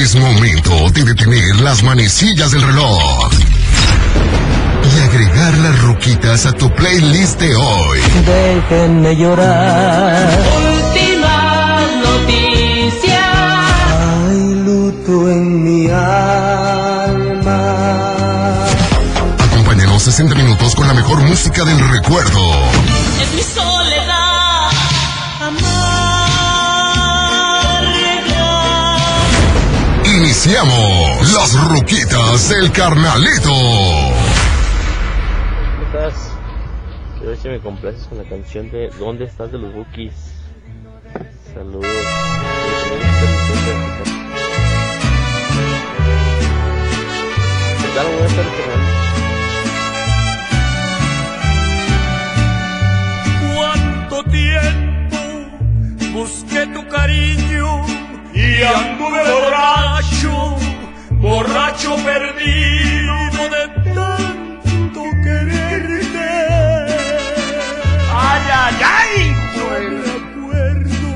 Es momento de detener las manecillas del reloj y agregar las ruquitas a tu playlist de hoy. Déjenme llorar. Última noticia. Hay luto en mi alma. Acompáñanos 60 minutos con la mejor música del recuerdo. Es mi Iniciamos las ruquitas del carnalito. ¿Cómo estás? Quiero ver si me complaces con la canción de ¿Dónde estás de los Bookies? Saludos. ¿Qué tal? Buenas tardes, tiempo busqué tu cariño y anduve perdido de tanto quererte. Ay, ay, ay, recuerdo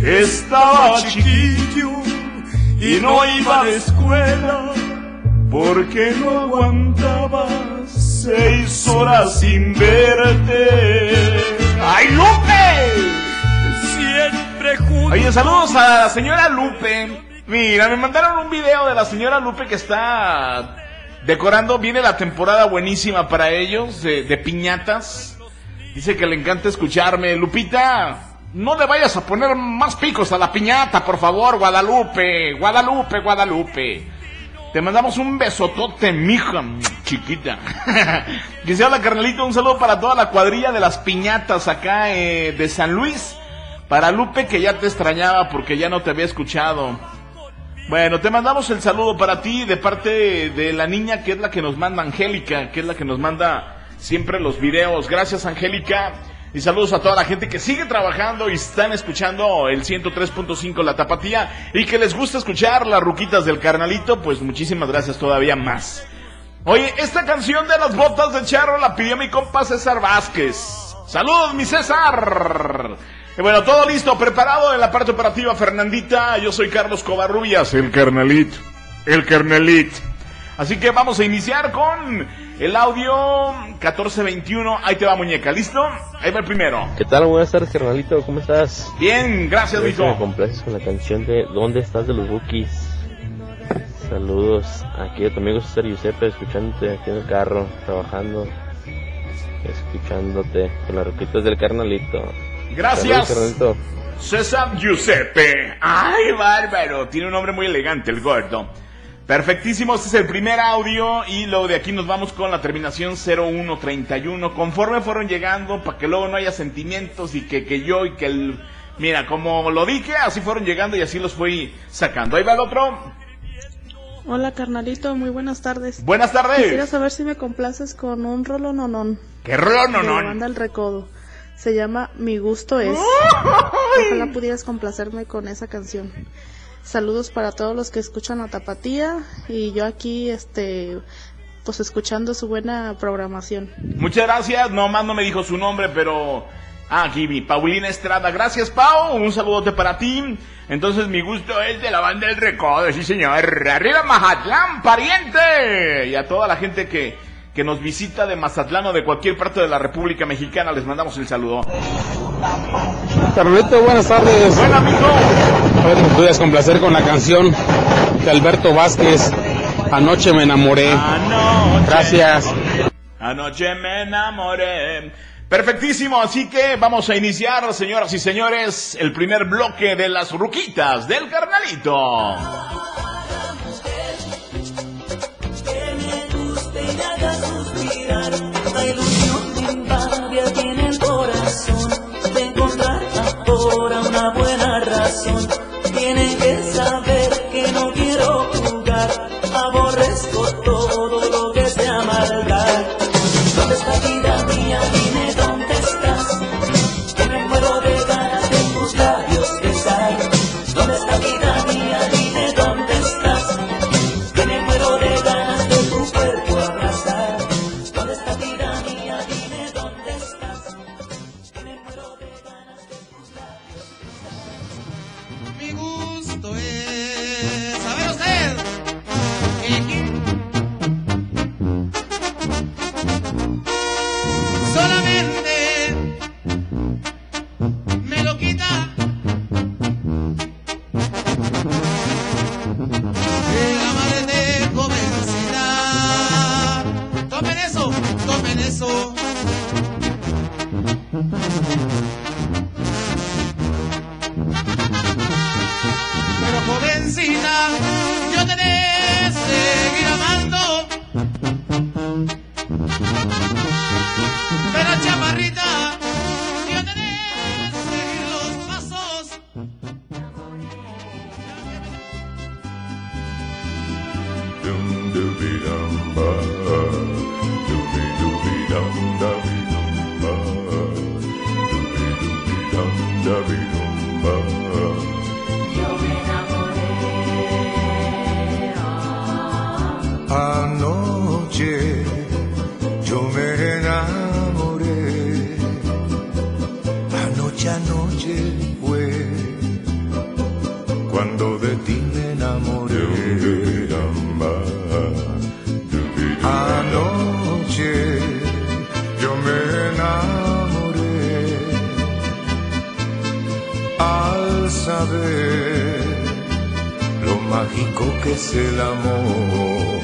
que estaba chiquillo y no iba a la escuela porque no aguantaba seis horas sin verte. ¡Ay, Lupe! Siempre junto. Oye, saludos a la señora Lupe. Mira, me mandaron un video de la señora Lupe que está decorando. Viene la temporada buenísima para ellos, de, de piñatas. Dice que le encanta escucharme. Lupita, no le vayas a poner más picos a la piñata, por favor, Guadalupe. Guadalupe, Guadalupe. Te mandamos un besotote, mija, chiquita. que sea la carnalito, un saludo para toda la cuadrilla de las piñatas acá eh, de San Luis. Para Lupe, que ya te extrañaba porque ya no te había escuchado. Bueno, te mandamos el saludo para ti de parte de la niña que es la que nos manda Angélica, que es la que nos manda siempre los videos. Gracias, Angélica. Y saludos a toda la gente que sigue trabajando y están escuchando el 103.5 La Tapatía y que les gusta escuchar las ruquitas del carnalito, pues muchísimas gracias todavía más. Oye, esta canción de las botas de charro la pidió mi compa César Vázquez. Saludos, mi César. Y bueno, todo listo, preparado en la parte operativa Fernandita. Yo soy Carlos Covarrubias, el carnalito. El carnalito. Así que vamos a iniciar con el audio 1421. Ahí te va, muñeca. ¿Listo? Ahí va el primero. ¿Qué tal? Buenas tardes, carnalito. ¿Cómo estás? Bien, gracias, si me complaces con la canción de ¿Dónde estás de los Bookies? Saludos. Aquí a tu amigo César Giuseppe, escuchándote aquí en el carro, trabajando, escuchándote con las ruquitas del carnalito. Gracias. César Giuseppe. Ay, bárbaro. Tiene un nombre muy elegante, el gordo. Perfectísimo, este es el primer audio y luego de aquí nos vamos con la terminación 0131. Conforme fueron llegando, para que luego no haya sentimientos y que, que yo y que el... Mira, como lo dije, así fueron llegando y así los fui sacando. Ahí va el otro. Hola carnalito, muy buenas tardes. Buenas Quisiera tardes. saber si me complaces con un rolo nonón ¡Qué rolo, no, de la no! banda El Recodo. Se llama Mi gusto es. Ojalá pudieras complacerme con esa canción. Saludos para todos los que escuchan a Tapatía y yo aquí este pues escuchando su buena programación. Muchas gracias. No más no me dijo su nombre, pero. Ah, aquí vi. Paulina Estrada. Gracias, Pau. Un saludote para ti. Entonces, mi gusto es de la banda del Recodo. Sí, señor. Arriba, Mazatlán, pariente. Y a toda la gente que, que nos visita de Mazatlán o de cualquier parte de la República Mexicana, les mandamos el saludo. Carlito, buenas tardes. Bueno, amigo. A ver me complacer con la canción de Alberto Vázquez. Anoche me enamoré. Anoche. Gracias. Anoche me enamoré. Perfectísimo, así que vamos a iniciar, señoras y señores, el primer bloque de las ruquitas del carnalito. La ilusión me invade aquí el corazón de encontrar ahora una buena razón. Tienen que saber que no quiero jugar, aborrezco todo saber lo mágico que es el amor.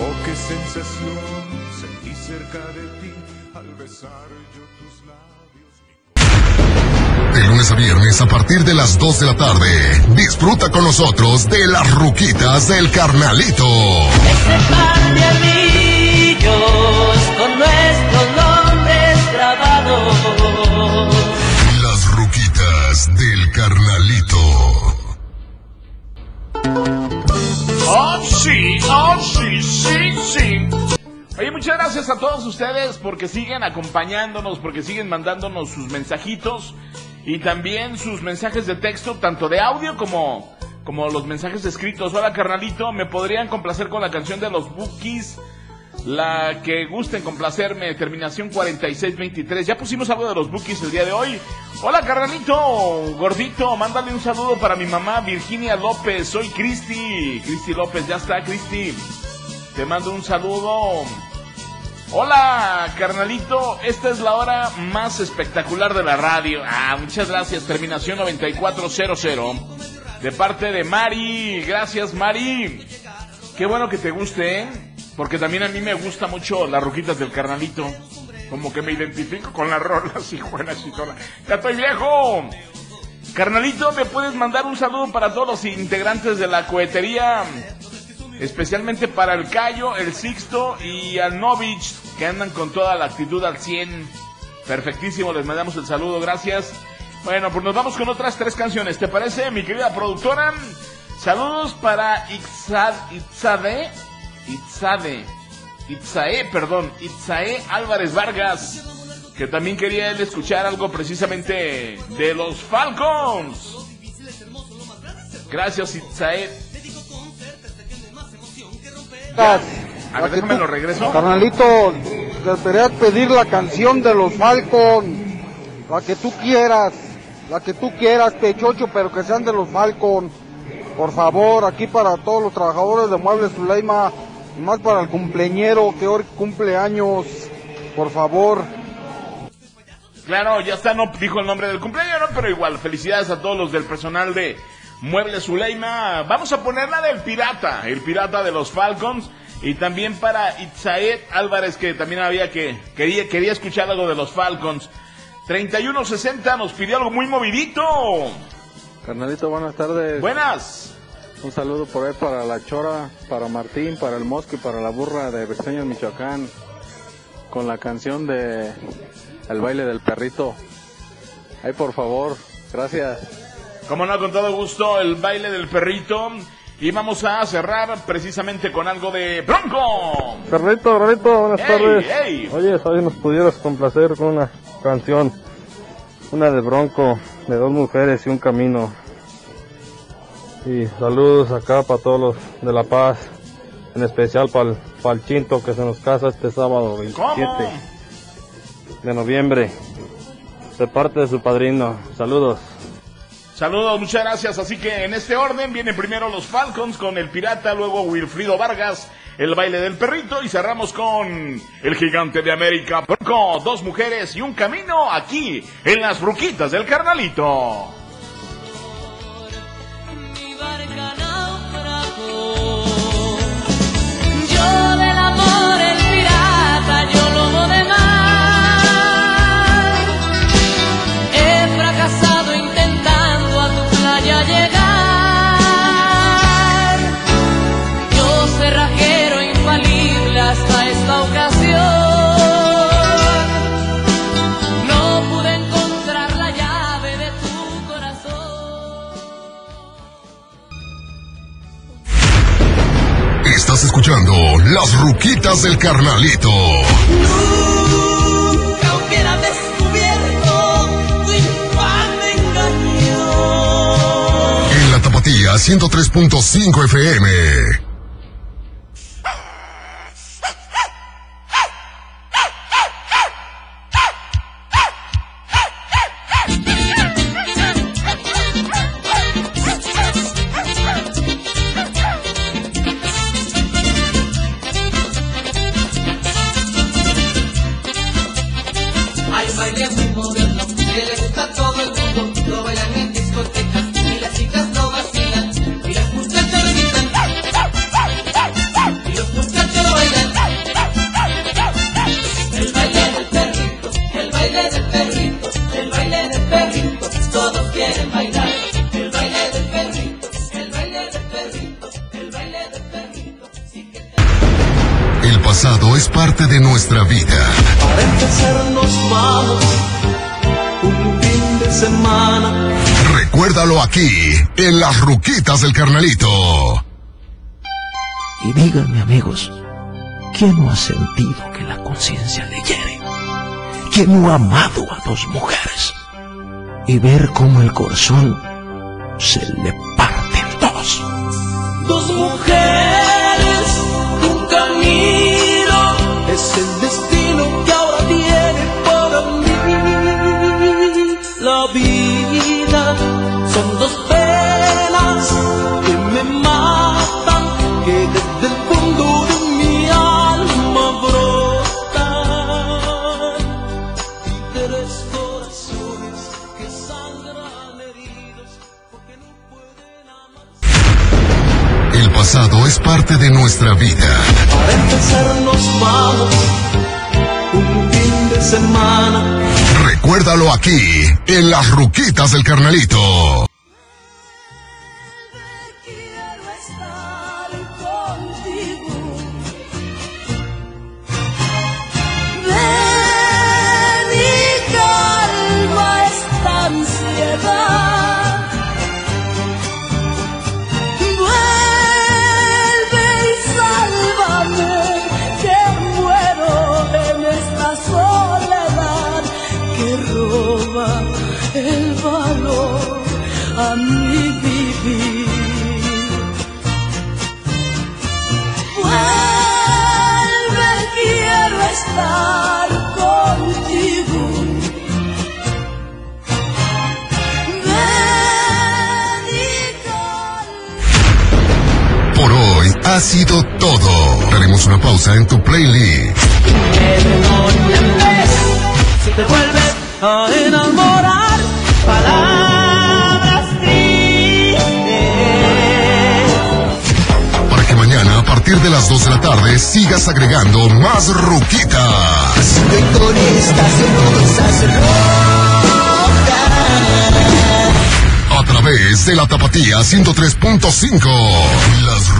Oh, qué sensación sentí cerca de ti al besar yo tus labios. De lunes a viernes a partir de las 2 de la tarde. Disfruta con nosotros de las ruquitas del carnalito. par de anillos con Oh, sí, oh, sí, sí, sí. Oye, muchas gracias a todos ustedes porque siguen acompañándonos, porque siguen mandándonos sus mensajitos y también sus mensajes de texto, tanto de audio como, como los mensajes escritos. Hola, carnalito, ¿me podrían complacer con la canción de los Bookies? La que gusten complacerme, terminación 4623. Ya pusimos algo de los Bookies el día de hoy. Hola, carnalito, gordito, mándale un saludo para mi mamá Virginia López. Soy Cristi. Cristi López, ya está, Cristi. Te mando un saludo. Hola, carnalito. Esta es la hora más espectacular de la radio. Ah, muchas gracias. Terminación 9400. De parte de Mari. Gracias, Mari. Qué bueno que te guste, ¿eh? Porque también a mí me gusta mucho las ruquitas del carnalito. Como que me identifico con las rolas, hijo de la chitola. ¡Ya estoy viejo! Carnalito, ¿me puedes mandar un saludo para todos los integrantes de la cohetería? Especialmente para el Cayo, el Sixto y al Novich, que andan con toda la actitud al 100. Perfectísimo, les mandamos el saludo, gracias. Bueno, pues nos vamos con otras tres canciones, ¿te parece, mi querida productora? Saludos para Itzad, Itzade, Itzade, Itzae, perdón, Itzae Álvarez Vargas, que también quería él escuchar algo precisamente de los Falcons. Gracias, Itzae. A ver, déjame lo regreso. Carnalito, te quería pedir la canción de los Falcon, la que tú quieras, la que tú quieras, Pechocho, pero que sean de los Falcon. Por favor, aquí para todos los trabajadores de Muebles Zuleima, y más para el cumpleañero que hoy cumple años, por favor. Claro, ya está, no dijo el nombre del cumpleaños, ¿no? pero igual, felicidades a todos los del personal de Muebles Zuleima. Vamos a poner la del pirata, el pirata de los Falcons. Y también para Itzaed Álvarez, que también había que, quería, quería escuchar algo de los Falcons. 3160 nos pidió algo muy movidito. Carnalito, buenas tardes. Buenas. Un saludo por ahí para la Chora, para Martín, para el Mosco y para la burra de Briseño, Michoacán. Con la canción de El baile del perrito. Ahí por favor, gracias. Como no, con todo gusto, el baile del perrito. Y vamos a cerrar precisamente con algo de Bronco. Carlito, Carlito, buenas Ey, tardes. ey. Oye, si nos pudieras complacer con una canción, una de Bronco, de dos mujeres y un camino. Y saludos acá para todos los de La Paz, en especial para el, Chinto que se nos casa este sábado 27 ¿Cómo? de noviembre, de parte de su padrino. Saludos. Saludos, muchas gracias. Así que en este orden vienen primero los Falcons con el Pirata, luego Wilfrido Vargas, el baile del perrito y cerramos con el gigante de América, Bronco, dos mujeres y un camino aquí en las ruquitas del carnalito. Estás escuchando las ruquitas del carnalito. Nunca hubiera descubierto tu infame engaño. En la Tapatía 103.5 FM. Baile del perrito, el baile del perrito. Todos quieren bailar. El baile del perrito, el baile del perrito, el baile del perrito. El pasado es parte de nuestra vida. Para empezar nos vamos un fin de semana. Recuérdalo aquí, en las ruquitas del carnalito. Y díganme amigos, ¿quién no ha sentido que la conciencia le hiere? ¿Quién no ha amado a dos mujeres? Y ver cómo el corazón se le parte en dos. Dos mujeres, un camino, parte de nuestra vida. Para empezar nos vamos un fin de semana. Recuérdalo aquí, en las ruquitas del carnalito. Quiero estar valor a mi vivir. Vuelve, quiero estar contigo. Ven y Por hoy ha sido todo. Haremos una pausa en tu playlist. Si te vuelves a enamorar, las 2 de la tarde, sigas agregando más ruquitas. A través de la Tapatía 103.5. Las.